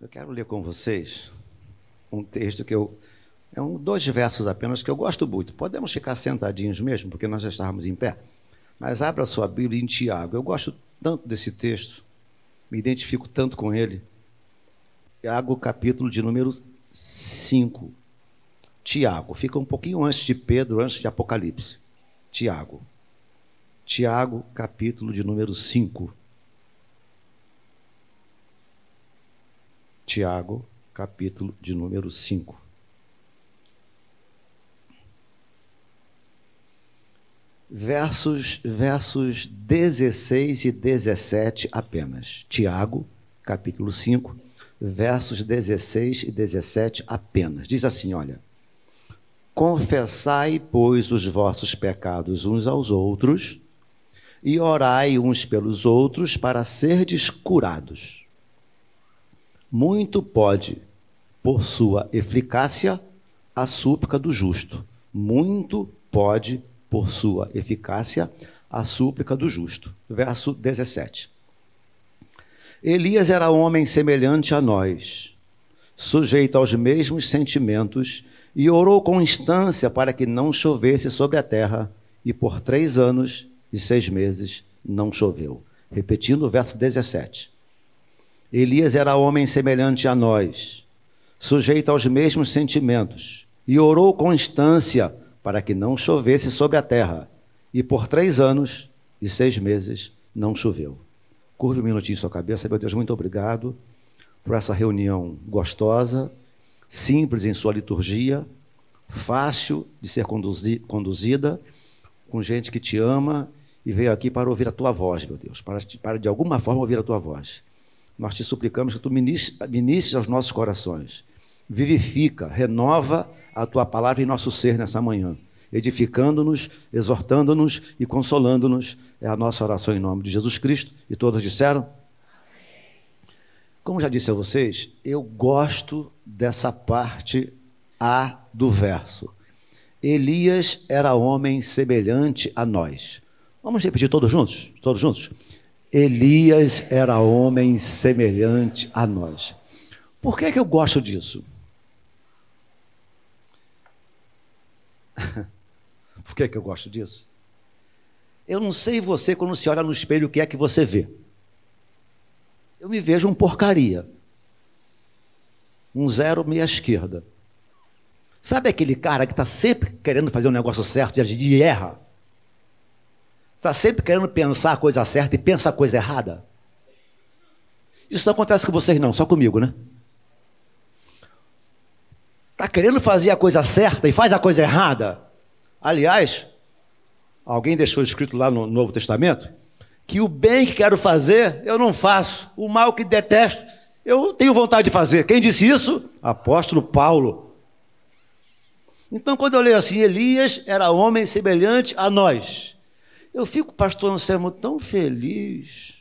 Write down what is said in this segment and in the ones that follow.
Eu quero ler com vocês um texto que eu. É um, dois versos apenas que eu gosto muito. Podemos ficar sentadinhos mesmo, porque nós já estávamos em pé. Mas abra sua Bíblia em Tiago. Eu gosto tanto desse texto, me identifico tanto com ele. Tiago, capítulo de número 5. Tiago, fica um pouquinho antes de Pedro, antes de Apocalipse. Tiago. Tiago, capítulo de número 5. Tiago, capítulo de número 5. Versos, versos 16 e 17 apenas. Tiago, capítulo 5, versos 16 e 17 apenas. Diz assim: olha. Confessai, pois, os vossos pecados uns aos outros e orai uns pelos outros para serdes curados muito pode, por sua eficácia, a súplica do justo. Muito pode, por sua eficácia, a súplica do justo. Verso 17. Elias era homem semelhante a nós, sujeito aos mesmos sentimentos, e orou com instância para que não chovesse sobre a terra, e por três anos e seis meses não choveu. Repetindo o verso 17. Elias era homem semelhante a nós, sujeito aos mesmos sentimentos, e orou com instância para que não chovesse sobre a terra. E por três anos e seis meses não choveu. Curve um minutinho sua cabeça, meu Deus, muito obrigado por essa reunião gostosa, simples em sua liturgia, fácil de ser conduzi conduzida, com gente que te ama e veio aqui para ouvir a tua voz, meu Deus, para, para de alguma forma ouvir a tua voz. Nós te suplicamos que tu ministres aos nossos corações. Vivifica, renova a tua palavra em nosso ser nessa manhã, edificando-nos, exortando-nos e consolando-nos. É a nossa oração em nome de Jesus Cristo. E todos disseram? Como já disse a vocês, eu gosto dessa parte A do verso. Elias era homem semelhante a nós. Vamos repetir todos juntos? Todos juntos? Elias era homem semelhante a nós. Por que, é que eu gosto disso? Por que, é que eu gosto disso? Eu não sei você, quando se olha no espelho, o que é que você vê. Eu me vejo um porcaria. Um zero meia esquerda. Sabe aquele cara que está sempre querendo fazer um negócio certo e erra? Está sempre querendo pensar a coisa certa e pensa a coisa errada. Isso não acontece com vocês, não, só comigo, né? Está querendo fazer a coisa certa e faz a coisa errada. Aliás, alguém deixou escrito lá no Novo Testamento que o bem que quero fazer eu não faço, o mal que detesto eu tenho vontade de fazer. Quem disse isso? Apóstolo Paulo. Então, quando eu leio assim, Elias era homem semelhante a nós. Eu fico, pastor Anselmo, tão feliz.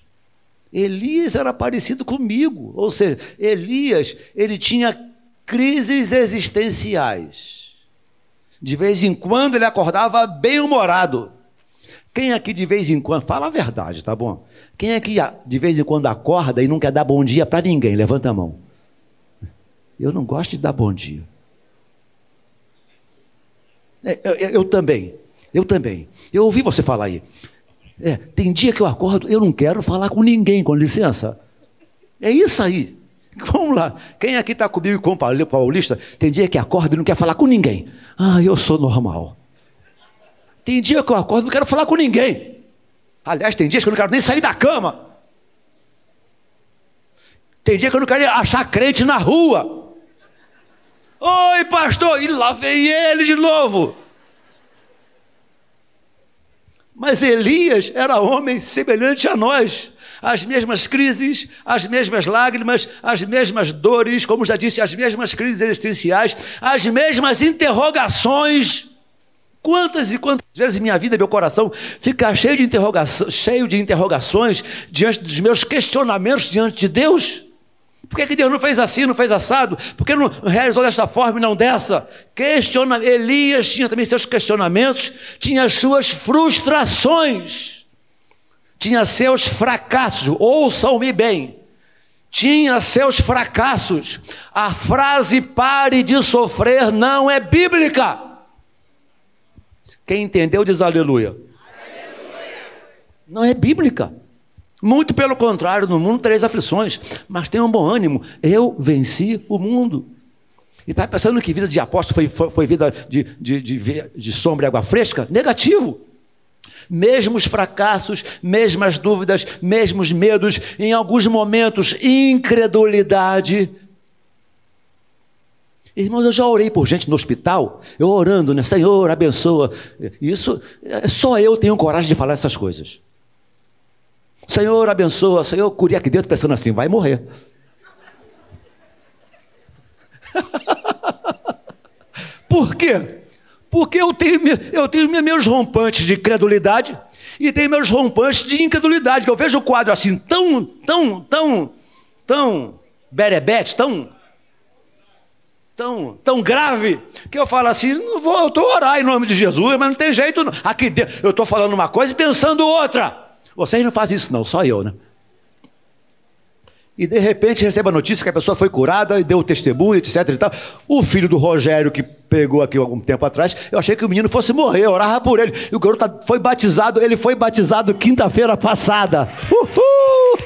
Elias era parecido comigo, ou seja, Elias, ele tinha crises existenciais. De vez em quando ele acordava bem-humorado. Quem aqui de vez em quando, fala a verdade, tá bom? Quem aqui de vez em quando acorda e não quer dar bom dia para ninguém? Levanta a mão. Eu não gosto de dar bom dia. É, eu, eu, eu também. Eu também. Eu ouvi você falar aí. É, tem dia que eu acordo, eu não quero falar com ninguém, com licença. É isso aí. Vamos lá. Quem aqui está comigo com o Paulista, tem dia que acorda e não quer falar com ninguém. Ah, eu sou normal. Tem dia que eu acordo e não quero falar com ninguém. Aliás, tem dias que eu não quero nem sair da cama. Tem dia que eu não quero achar crente na rua. Oi, pastor! E lá vem ele de novo. Mas Elias era homem semelhante a nós. As mesmas crises, as mesmas lágrimas, as mesmas dores, como já disse, as mesmas crises existenciais, as mesmas interrogações. Quantas e quantas vezes minha vida, meu coração fica cheio de, interrogação, cheio de interrogações diante dos meus questionamentos diante de Deus? Por que, que Deus não fez assim, não fez assado? Por que não realizou desta forma e não dessa? Questiona... Elias tinha também seus questionamentos, tinha as suas frustrações, tinha seus fracassos. Ouçam-me bem. tinha seus fracassos. A frase pare de sofrer não é bíblica. Quem entendeu diz aleluia. aleluia. Não é bíblica. Muito pelo contrário, no mundo três aflições, mas tenham um bom ânimo. Eu venci o mundo. E está pensando que vida de apóstolo foi, foi, foi vida de, de, de, de sombra e água fresca? Negativo. Mesmos fracassos, mesmas dúvidas, mesmos medos, em alguns momentos, incredulidade. Irmãos, eu já orei por gente no hospital, eu orando, né? Senhor, abençoa. Isso, é, só eu tenho coragem de falar essas coisas. Senhor, abençoa. Senhor, curei aqui dentro pensando assim, vai morrer. Por quê? Porque eu tenho, eu tenho meus rompantes de credulidade e tenho meus rompantes de incredulidade, que eu vejo o quadro assim tão, tão, tão, tão berebete, tão, tão, tão grave, que eu falo assim, não vou, eu estou orar em nome de Jesus, mas não tem jeito, não. aqui eu estou falando uma coisa e pensando outra. Vocês não fazem isso não, só eu, né? E de repente recebe a notícia que a pessoa foi curada e deu testemunho, etc e tal. O filho do Rogério, que pegou aqui algum tempo atrás, eu achei que o menino fosse morrer, eu orava por ele. E o garoto tá, foi batizado, ele foi batizado quinta-feira passada. Uhul!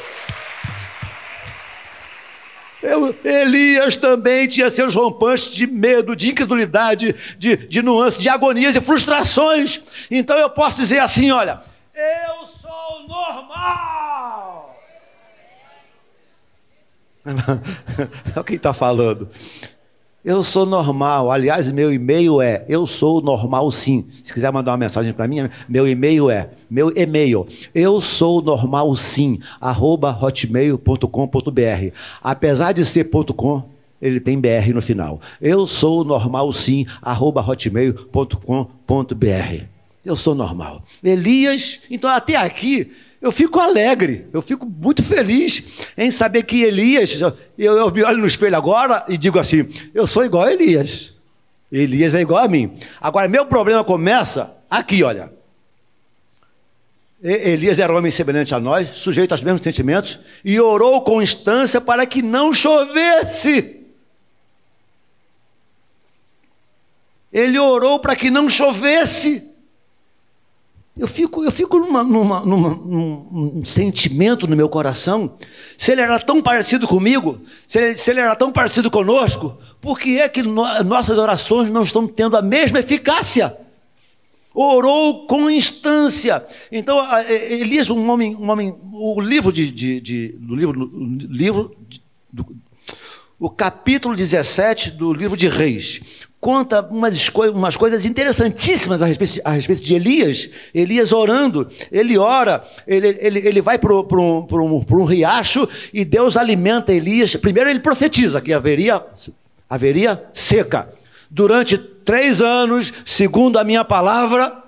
Eu, Elias também tinha seus rompantes de medo, de incredulidade, de, de nuances, de agonias e frustrações. Então eu posso dizer assim: olha, eu sou normal. Olha quem está falando. Eu sou normal. Aliás, meu e-mail é eu sou normal sim. Se quiser mandar uma mensagem para mim, meu e-mail é meu e-mail. Eu sou normal sim. arroba hotmail.com.br. Apesar de ser .com, ele tem BR no final. Eu sou normal sim. arroba hotmail.com.br. Eu sou normal. Elias, então até aqui eu fico alegre, eu fico muito feliz em saber que Elias, eu, eu me olho no espelho agora e digo assim: eu sou igual a Elias. Elias é igual a mim. Agora, meu problema começa aqui, olha. Elias era um homem semelhante a nós, sujeito aos mesmos sentimentos, e orou com instância para que não chovesse. Ele orou para que não chovesse. Eu fico, eu fico numa, numa, numa, num sentimento no meu coração. Se ele era tão parecido comigo, se ele, se ele era tão parecido conosco, por que é que no, nossas orações não estão tendo a mesma eficácia? Orou com instância. Então, Elias, um homem, um homem o livro de, de, de do livro, livro do, o capítulo 17 do livro de Reis conta umas, umas coisas interessantíssimas a respeito, a respeito de Elias. Elias orando, ele ora, ele, ele, ele vai para um, um, riacho e Deus alimenta Elias. Primeiro ele profetiza que haveria, haveria seca. Durante três anos, segundo a minha palavra,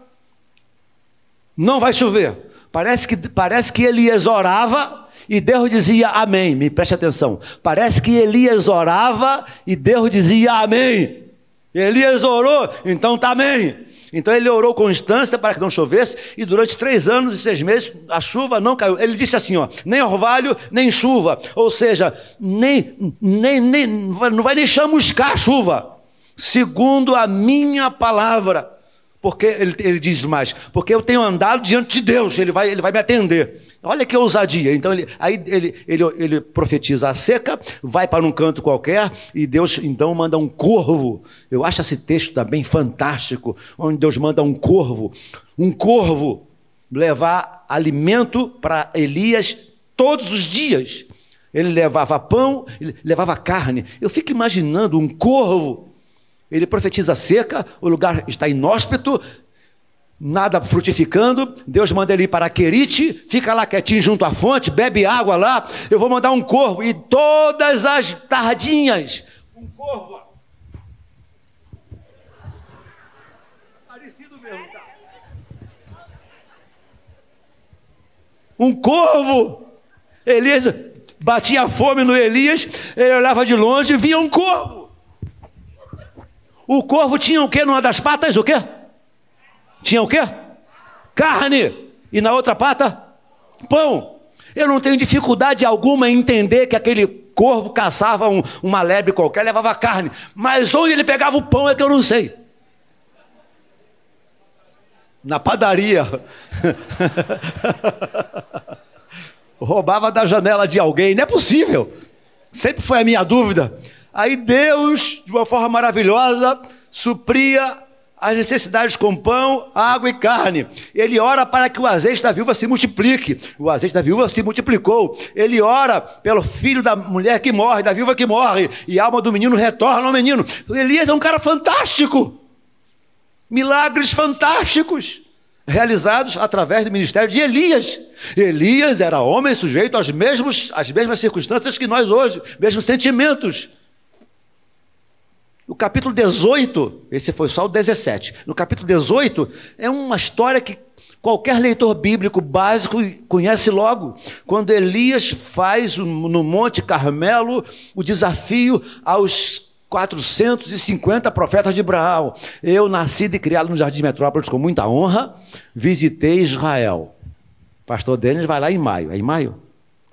não vai chover. Parece que, parece que Elias orava e Deus dizia amém. Me preste atenção. Parece que Elias orava e Deus dizia amém. Elias orou, então tá amém. Então ele orou com instância para que não chovesse, e durante três anos e seis meses a chuva não caiu. Ele disse assim: ó, nem orvalho, nem chuva. Ou seja, nem, nem, nem não vai nem chamuscar a chuva, segundo a minha palavra. Porque ele, ele diz mais, porque eu tenho andado diante de Deus, ele vai, ele vai me atender. Olha que ousadia. Então, ele, aí ele, ele, ele profetiza a seca, vai para um canto qualquer, e Deus então manda um corvo. Eu acho esse texto também fantástico, onde Deus manda um corvo, um corvo, levar alimento para Elias todos os dias. Ele levava pão, ele levava carne. Eu fico imaginando um corvo. Ele profetiza a seca, o lugar está inóspito, nada frutificando, Deus manda ele ir para Querite, fica lá quietinho junto à fonte, bebe água lá, eu vou mandar um corvo, e todas as tardinhas, um corvo, parecido mesmo, tá? Um corvo, Elias batia fome no Elias, ele olhava de longe e via um corvo. O corvo tinha o que numa das patas? O quê? Tinha o quê? Carne. E na outra pata? Pão. Eu não tenho dificuldade alguma em entender que aquele corvo caçava um, uma lebre qualquer, levava carne. Mas onde ele pegava o pão é que eu não sei. Na padaria. Roubava da janela de alguém. Não é possível. Sempre foi a minha dúvida. Aí Deus, de uma forma maravilhosa, supria as necessidades com pão, água e carne. Ele ora para que o azeite da viúva se multiplique. O azeite da viúva se multiplicou. Ele ora pelo filho da mulher que morre, da viúva que morre, e a alma do menino retorna ao menino. Elias é um cara fantástico. Milagres fantásticos realizados através do ministério de Elias. Elias era homem sujeito aos mesmos, às mesmas circunstâncias que nós hoje, mesmos sentimentos. No capítulo 18, esse foi só o 17. No capítulo 18, é uma história que qualquer leitor bíblico básico conhece logo. Quando Elias faz no Monte Carmelo o desafio aos 450 profetas de Abraão. Eu, nascido e criado no Jardim Metrópolis com muita honra, visitei Israel. Pastor Denis vai lá em maio. É em maio?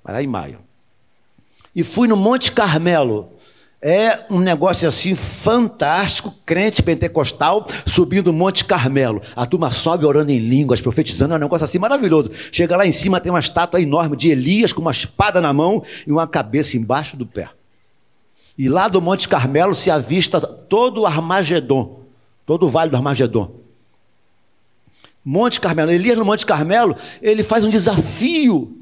Vai lá em maio. E fui no Monte Carmelo é um negócio assim fantástico, crente pentecostal subindo o Monte Carmelo. A turma sobe orando em línguas, profetizando, é um negócio assim maravilhoso. Chega lá em cima, tem uma estátua enorme de Elias com uma espada na mão e uma cabeça embaixo do pé. E lá do Monte Carmelo se avista todo o Armagedon, todo o vale do Armagedon. Monte Carmelo, Elias no Monte Carmelo, ele faz um desafio.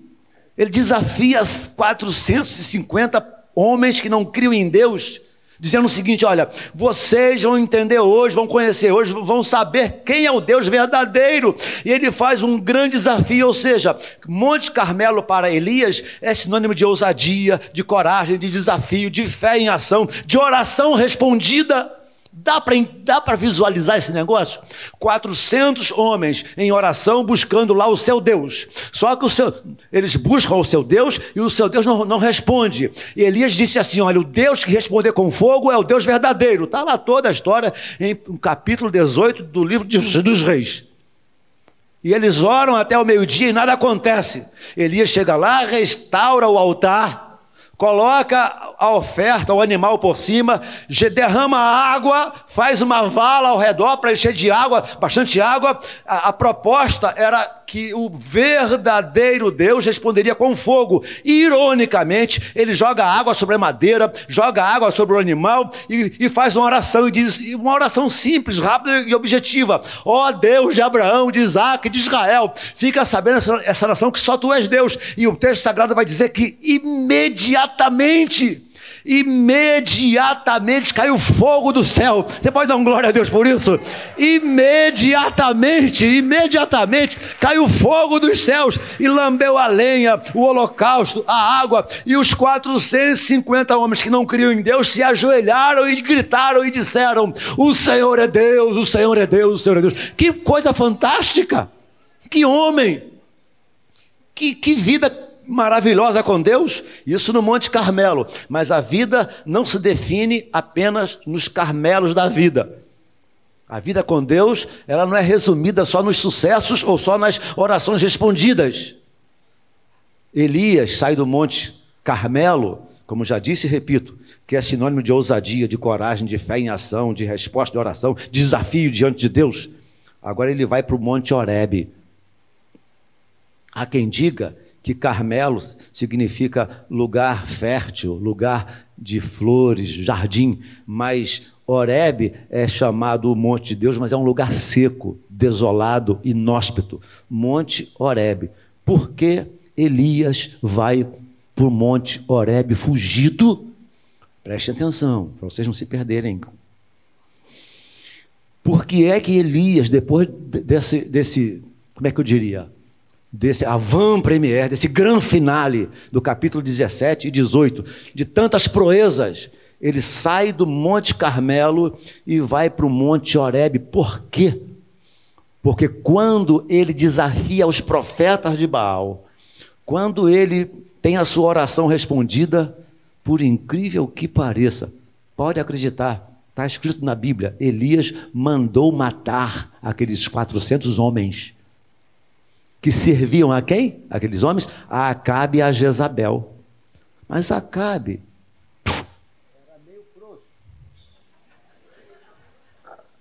Ele desafia as 450 homens que não criam em Deus, dizendo o seguinte: olha, vocês vão entender hoje, vão conhecer hoje, vão saber quem é o Deus verdadeiro. E ele faz um grande desafio, ou seja, Monte Carmelo para Elias é sinônimo de ousadia, de coragem, de desafio, de fé em ação, de oração respondida. Dá para dá visualizar esse negócio? 400 homens em oração buscando lá o seu Deus. Só que o seu, eles buscam o seu Deus e o seu Deus não, não responde. E Elias disse assim: Olha, o Deus que responder com fogo é o Deus verdadeiro. Está lá toda a história em capítulo 18 do livro de, dos Reis. E eles oram até o meio-dia e nada acontece. Elias chega lá, restaura o altar coloca a oferta, o animal por cima, derrama água, faz uma vala ao redor para encher de água, bastante água. A, a, proposta era que o verdadeiro Deus responderia com fogo. E, ironicamente, ele joga água sobre a madeira, joga água sobre o animal e, e faz uma oração e diz uma oração simples, rápida e objetiva. Ó oh, Deus de Abraão, de Isaac, de Israel, fica sabendo essa, essa nação que só tu és Deus. E o texto sagrado vai dizer que imediatamente imediatamente, imediatamente caiu fogo do céu. Você pode dar um glória a Deus por isso? Imediatamente, imediatamente caiu fogo dos céus e lambeu a lenha, o holocausto, a água. E os 450 homens que não criam em Deus se ajoelharam e gritaram e disseram: O Senhor é Deus, o Senhor é Deus, o Senhor é Deus. Que coisa fantástica! Que homem! Que, que vida maravilhosa com Deus, isso no Monte Carmelo, mas a vida não se define apenas nos carmelos da vida. A vida com Deus, ela não é resumida só nos sucessos ou só nas orações respondidas. Elias sai do Monte Carmelo, como já disse e repito, que é sinônimo de ousadia, de coragem, de fé em ação, de resposta de oração, de desafio diante de Deus. Agora ele vai para o Monte Horebe. Há quem diga que Carmelo significa lugar fértil, lugar de flores, jardim, mas Horebe é chamado o Monte de Deus, mas é um lugar seco, desolado, inóspito. Monte Horebe. Por que Elias vai para o Monte Horebe fugido? Preste atenção, para vocês não se perderem. Por que é que Elias, depois desse, desse como é que eu diria? Desse avant-première, desse grande finale do capítulo 17 e 18, de tantas proezas, ele sai do Monte Carmelo e vai para o Monte Horebe. Por quê? Porque quando ele desafia os profetas de Baal, quando ele tem a sua oração respondida, por incrível que pareça, pode acreditar, está escrito na Bíblia, Elias mandou matar aqueles 400 homens que serviam a quem? Aqueles homens? A Acabe e a Jezabel. Mas Acabe.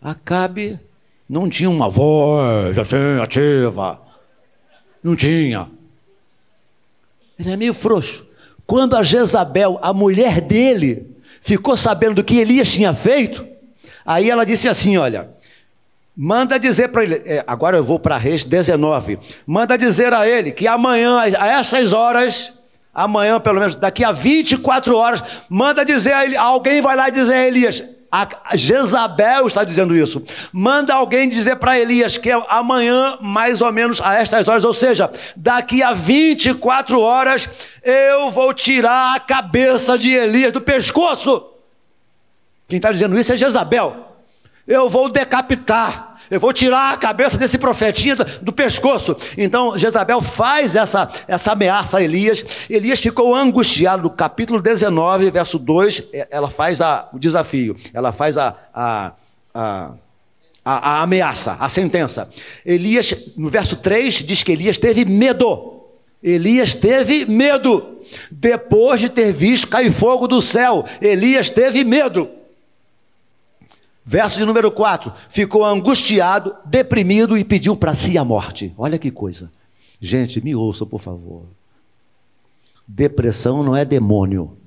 Acabe não tinha uma voz assim, ativa. Não tinha. Ele é meio frouxo. Quando a Jezabel, a mulher dele, ficou sabendo do que Elias tinha feito, aí ela disse assim: Olha, manda dizer para ele, é, agora eu vou para Reis 19, manda dizer a ele que amanhã, a essas horas, amanhã pelo menos, daqui a 24 horas, manda dizer a ele, alguém vai lá dizer a Elias: a Jezabel está dizendo isso. Manda alguém dizer para Elias que é amanhã, mais ou menos a estas horas, ou seja, daqui a 24 horas, eu vou tirar a cabeça de Elias do pescoço. Quem está dizendo isso é Jezabel. Eu vou decapitar. Eu vou tirar a cabeça desse profetinha do, pescoço. Então Jezabel faz essa, essa ameaça a Elias. Elias ficou angustiado. No capítulo 19, verso 2, é, ela faz a, o desafio, ela faz a, a, a, a, a ameaça, a sentença. Elias, no verso 3, diz que Elias teve medo. Elias teve medo. Depois de ter visto cair fogo do céu, Elias teve medo. Verso de número 4: ficou angustiado, deprimido e pediu para si a morte. Olha que coisa. Gente, me ouçam, por favor. Depressão não é demônio.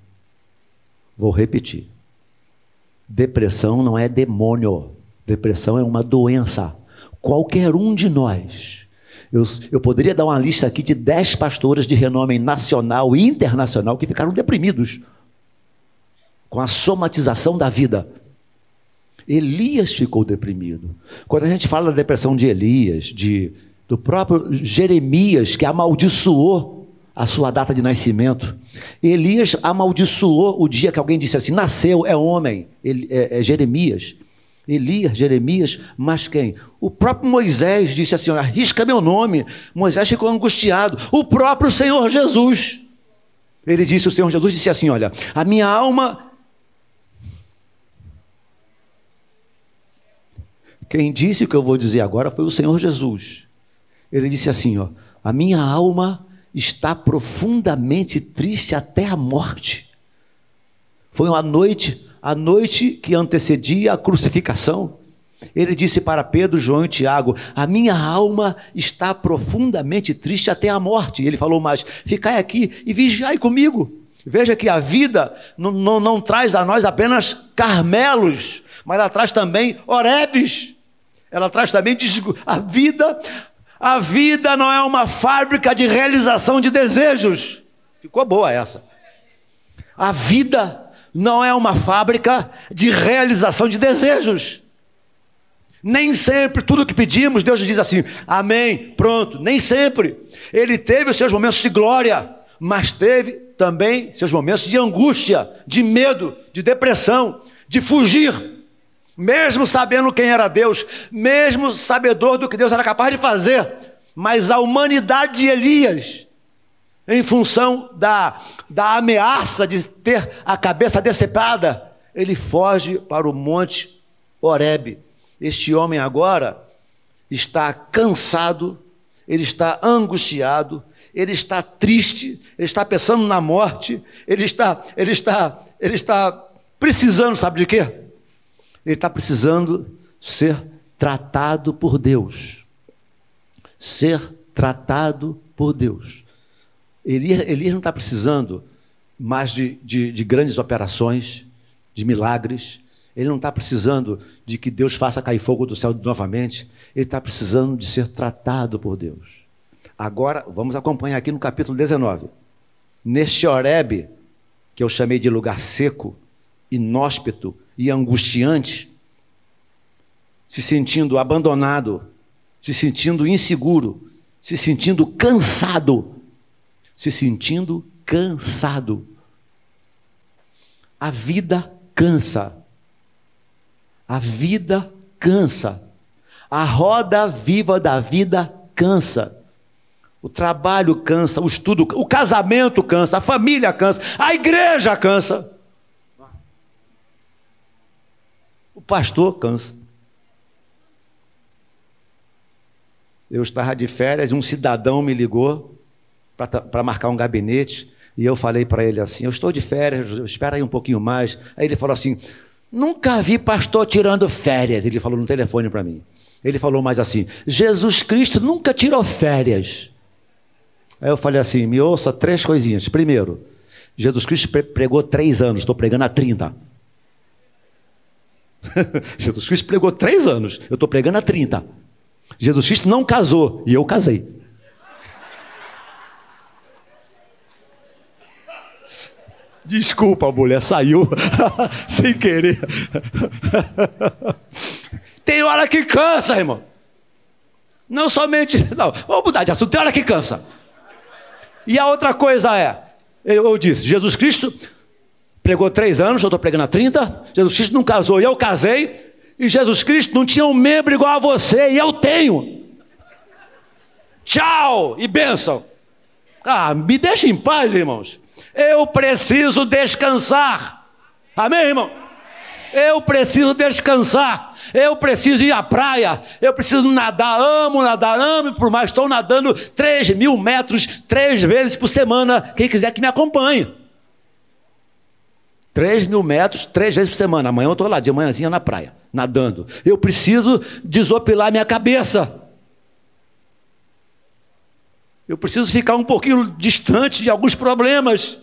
Vou repetir. Depressão não é demônio. Depressão é uma doença. Qualquer um de nós. Eu, eu poderia dar uma lista aqui de dez pastores de renome nacional e internacional que ficaram deprimidos com a somatização da vida. Elias ficou deprimido. Quando a gente fala da depressão de Elias, de, do próprio Jeremias, que amaldiçoou a sua data de nascimento, Elias amaldiçoou o dia que alguém disse assim: nasceu, é homem, ele, é, é Jeremias. Elias, Jeremias, mas quem? O próprio Moisés disse assim: arrisca meu nome. Moisés ficou angustiado. O próprio Senhor Jesus. Ele disse: o Senhor Jesus disse assim: Olha, a minha alma Quem disse o que eu vou dizer agora foi o Senhor Jesus. Ele disse assim: ó, a minha alma está profundamente triste até a morte. Foi uma noite, a noite que antecedia a crucificação. Ele disse para Pedro, João e Tiago: A minha alma está profundamente triste até a morte. E ele falou mais: Ficai aqui e vigiai comigo. Veja que a vida não, não, não traz a nós apenas carmelos, mas ela traz também orebes. Ela traz também a vida. A vida não é uma fábrica de realização de desejos. Ficou boa essa. A vida não é uma fábrica de realização de desejos. Nem sempre tudo que pedimos, Deus diz assim, amém, pronto. Nem sempre. Ele teve os seus momentos de glória, mas teve também seus momentos de angústia, de medo, de depressão, de fugir mesmo sabendo quem era Deus, mesmo sabedor do que Deus era capaz de fazer, mas a humanidade de Elias, em função da, da ameaça de ter a cabeça decepada, ele foge para o monte Horebe. Este homem agora está cansado, ele está angustiado, ele está triste, ele está pensando na morte, ele está, ele está, ele está precisando, sabe de quê? Ele está precisando ser tratado por Deus. Ser tratado por Deus. Elias, Elias não está precisando mais de, de, de grandes operações, de milagres. Ele não está precisando de que Deus faça cair fogo do céu novamente. Ele está precisando de ser tratado por Deus. Agora, vamos acompanhar aqui no capítulo 19. Neste Horebe, que eu chamei de lugar seco, inóspito, e angustiante, se sentindo abandonado, se sentindo inseguro, se sentindo cansado, se sentindo cansado. A vida cansa. A vida cansa. A roda viva da vida cansa. O trabalho cansa, o estudo, o casamento cansa, a família cansa, a igreja cansa. O pastor cansa. Eu estava de férias e um cidadão me ligou para marcar um gabinete. E eu falei para ele assim: Eu estou de férias, espera aí um pouquinho mais. Aí ele falou assim: Nunca vi pastor tirando férias. Ele falou no telefone para mim. Ele falou mais assim: Jesus Cristo nunca tirou férias. Aí eu falei assim: Me ouça três coisinhas. Primeiro, Jesus Cristo pregou três anos, estou pregando há 30. Jesus Cristo pregou três anos, eu estou pregando há 30. Jesus Cristo não casou e eu casei. Desculpa, mulher, saiu sem querer. tem hora que cansa, irmão. Não somente. Não, vamos mudar de assunto. Tem hora que cansa. E a outra coisa é: eu, disse, Jesus Cristo pregou três anos, eu estou pregando há 30. Jesus Cristo não casou e eu casei. E Jesus Cristo não tinha um membro igual a você e eu tenho. Tchau e bênção. Ah, me deixa em paz, irmãos. Eu preciso descansar. Amém, irmão? Eu preciso descansar. Eu preciso ir à praia. Eu preciso nadar. Amo nadar, amo, por mais estou nadando 3 mil metros três vezes por semana. Quem quiser que me acompanhe. 3 mil metros, três vezes por semana. Amanhã eu estou lá, de manhãzinha na praia, nadando. Eu preciso desopilar minha cabeça. Eu preciso ficar um pouquinho distante de alguns problemas.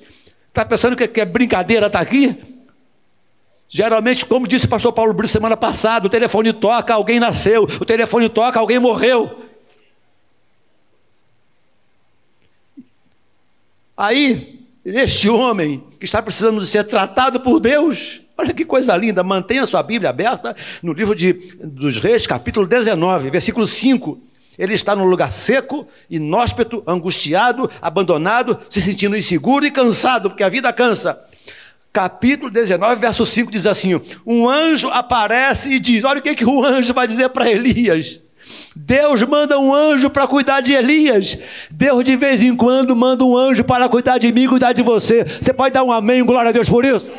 Está pensando que, é brincadeira estar tá aqui? Geralmente, como disse o pastor Paulo Brito semana passada, o telefone toca, alguém nasceu, o telefone toca, alguém morreu. Aí, este homem que está precisando de ser tratado por Deus, olha que coisa linda, mantenha sua Bíblia aberta no livro de, dos Reis, capítulo 19, versículo 5. Ele está num lugar seco, inóspito, angustiado, abandonado, se sentindo inseguro e cansado, porque a vida cansa. Capítulo 19, verso 5 diz assim: Um anjo aparece e diz: Olha o que, que o anjo vai dizer para Elias. Deus manda um anjo para cuidar de Elias. Deus de vez em quando manda um anjo para cuidar de mim, cuidar de você. Você pode dar um amém, glória a Deus por isso?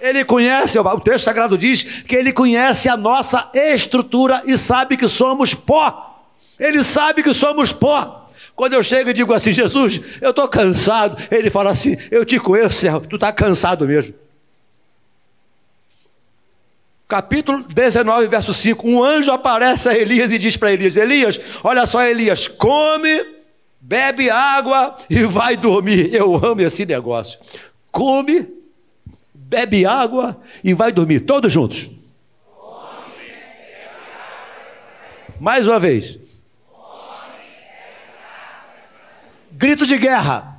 Ele conhece, o texto sagrado diz que ele conhece a nossa estrutura e sabe que somos pó. Ele sabe que somos pó. Quando eu chego e digo assim, Jesus, eu estou cansado, ele fala assim: Eu te conheço, tu está cansado mesmo. Capítulo 19, verso 5: Um anjo aparece a Elias e diz para Elias: Elias, olha só, Elias, come, bebe água e vai dormir. Eu amo esse negócio. Come, bebe água e vai dormir, todos juntos. Mais uma vez. Grito de guerra.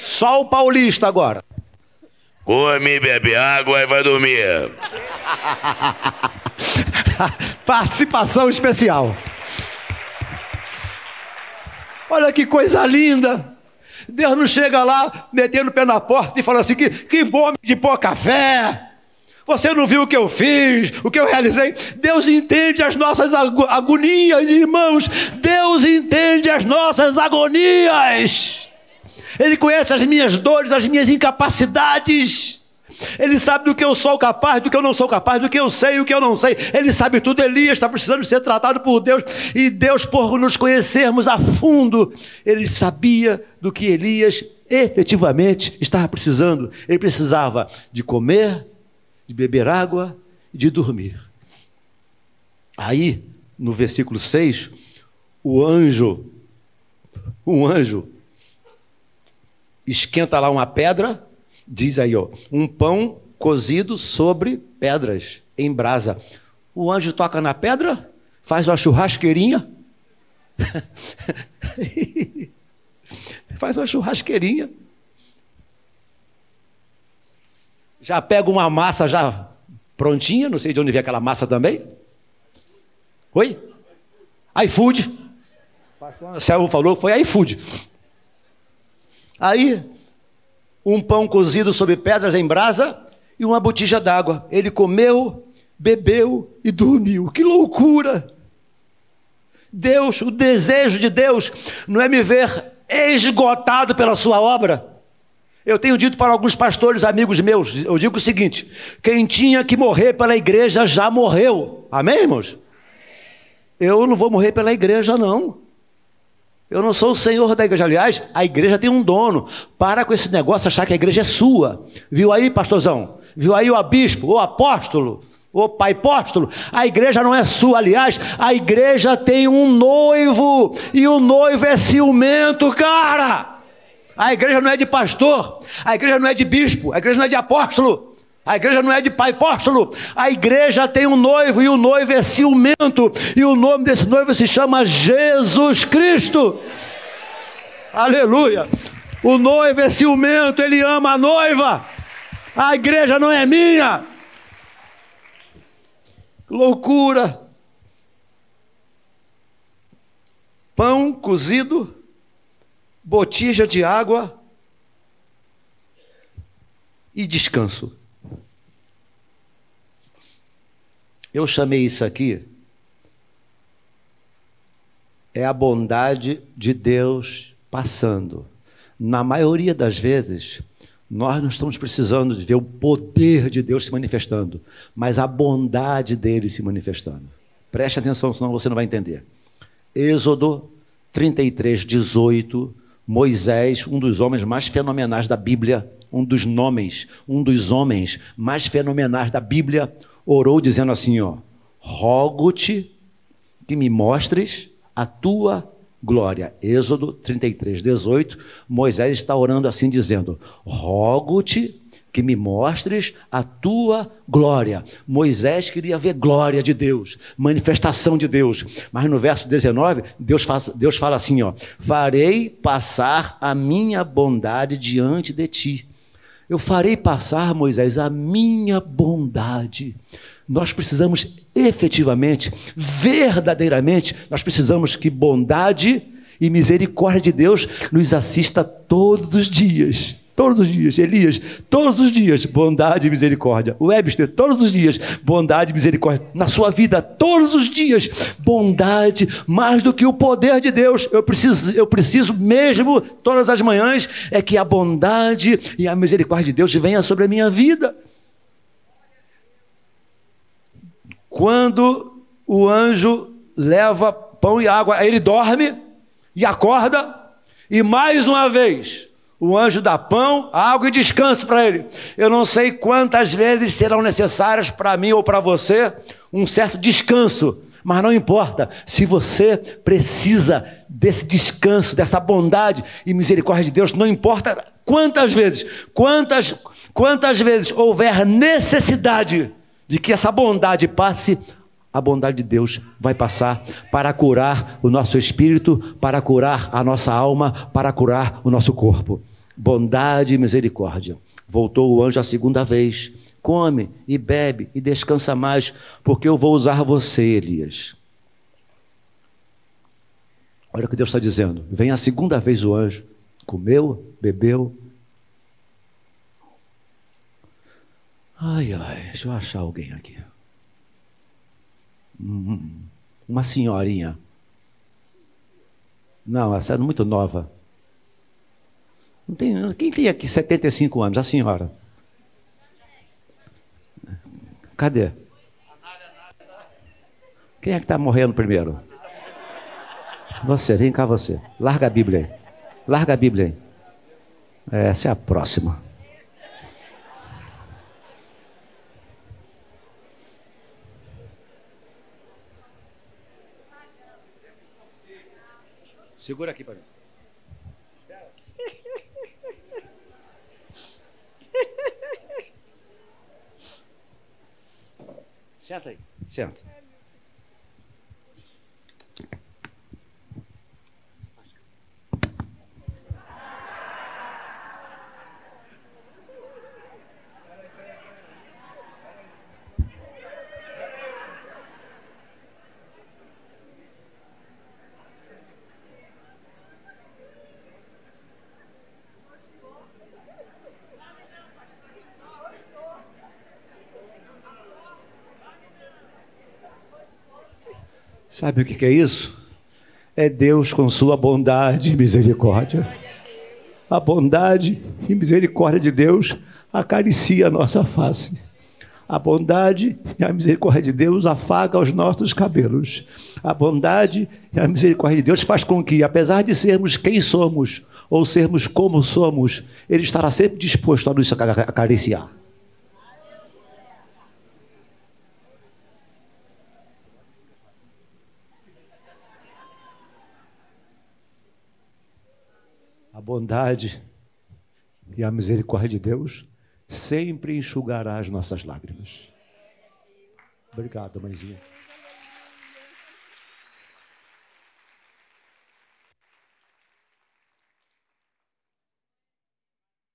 Só o paulista agora. Come, bebe água e vai dormir. Participação especial. Olha que coisa linda. Deus não chega lá metendo o pé na porta e falando assim: que, que fome de pôr café. Você não viu o que eu fiz, o que eu realizei? Deus entende as nossas agonias, irmãos. Deus entende as nossas agonias. Ele conhece as minhas dores, as minhas incapacidades. Ele sabe do que eu sou capaz, do que eu não sou capaz, do que eu sei e o que eu não sei. Ele sabe tudo. Elias está precisando ser tratado por Deus. E Deus, por nos conhecermos a fundo, ele sabia do que Elias efetivamente estava precisando. Ele precisava de comer, de beber água e de dormir. Aí, no versículo 6, o anjo, um anjo, esquenta lá uma pedra, diz aí, ó, um pão cozido sobre pedras em brasa. O anjo toca na pedra, faz uma churrasqueirinha, faz uma churrasqueirinha, Já pega uma massa já prontinha, não sei de onde vem aquela massa também. Oi? iFood. O Céu falou que foi iFood. Aí, um pão cozido sobre pedras em brasa e uma botija d'água. Ele comeu, bebeu e dormiu. Que loucura! Deus, o desejo de Deus não é me ver esgotado pela sua obra eu tenho dito para alguns pastores amigos meus, eu digo o seguinte: quem tinha que morrer pela igreja já morreu. Amém, irmãos? Eu não vou morrer pela igreja, não. Eu não sou o senhor da igreja. Aliás, a igreja tem um dono. Para com esse negócio achar que a igreja é sua. Viu aí, pastorzão? Viu aí o bispo, o apóstolo, o pai apóstolo? A igreja não é sua. Aliás, a igreja tem um noivo. E o noivo é ciumento, cara. A igreja não é de pastor. A igreja não é de bispo. A igreja não é de apóstolo. A igreja não é de pai apóstolo. A igreja tem um noivo e o noivo é ciumento. E o nome desse noivo se chama Jesus Cristo. Aleluia. O noivo é ciumento, ele ama a noiva. A igreja não é minha. Loucura. Pão cozido, botija de água e descanso. Eu chamei isso aqui é a bondade de Deus passando. Na maioria das vezes, nós não estamos precisando de ver o poder de Deus se manifestando, mas a bondade dele se manifestando. Preste atenção, senão você não vai entender. Êxodo 33, 18. Moisés, um dos homens mais fenomenais da Bíblia, um dos nomes, um dos homens mais fenomenais da Bíblia, orou dizendo assim, ó: Rogo-te que me mostres a tua glória. Êxodo 33, 18. Moisés está orando assim, dizendo: Rogo-te que me mostres a tua glória. Moisés queria ver glória de Deus, manifestação de Deus. Mas no verso 19, Deus, faz, Deus fala assim: ó, farei passar a minha bondade diante de ti eu farei passar, Moisés, a minha bondade. Nós precisamos efetivamente, verdadeiramente, nós precisamos que bondade e misericórdia de Deus nos assista todos os dias. Todos os dias, Elias, todos os dias, bondade e misericórdia. Webster, todos os dias, bondade e misericórdia. Na sua vida, todos os dias, bondade, mais do que o poder de Deus. Eu preciso, eu preciso mesmo, todas as manhãs, é que a bondade e a misericórdia de Deus venha sobre a minha vida. Quando o anjo leva pão e água, ele dorme e acorda, e mais uma vez, o anjo dá pão, água e descanso para ele. Eu não sei quantas vezes serão necessárias para mim ou para você um certo descanso, mas não importa. Se você precisa desse descanso, dessa bondade e misericórdia de Deus, não importa quantas vezes, quantas, quantas vezes houver necessidade de que essa bondade passe, a bondade de Deus vai passar para curar o nosso espírito, para curar a nossa alma, para curar o nosso corpo. Bondade e misericórdia. Voltou o anjo a segunda vez. Come e bebe e descansa mais, porque eu vou usar você, Elias. Olha o que Deus está dizendo. Vem a segunda vez o anjo. Comeu, bebeu. Ai, ai, deixa eu achar alguém aqui. Hum, uma senhorinha. Não, essa é muito nova. Não tem, quem tem aqui 75 anos? A senhora. Cadê? Quem é que está morrendo primeiro? Você, vem cá você. Larga a Bíblia aí. Larga a Bíblia aí. Essa é a próxima. Segura aqui para mim. Senta aí, senta. Sabe o que é isso? É Deus com sua bondade e misericórdia. A bondade e misericórdia de Deus acaricia a nossa face. A bondade e a misericórdia de Deus afaga os nossos cabelos. A bondade e a misericórdia de Deus faz com que, apesar de sermos quem somos, ou sermos como somos, Ele estará sempre disposto a nos acariciar. A bondade e a misericórdia de Deus sempre enxugará as nossas lágrimas. Obrigado, mãezinha.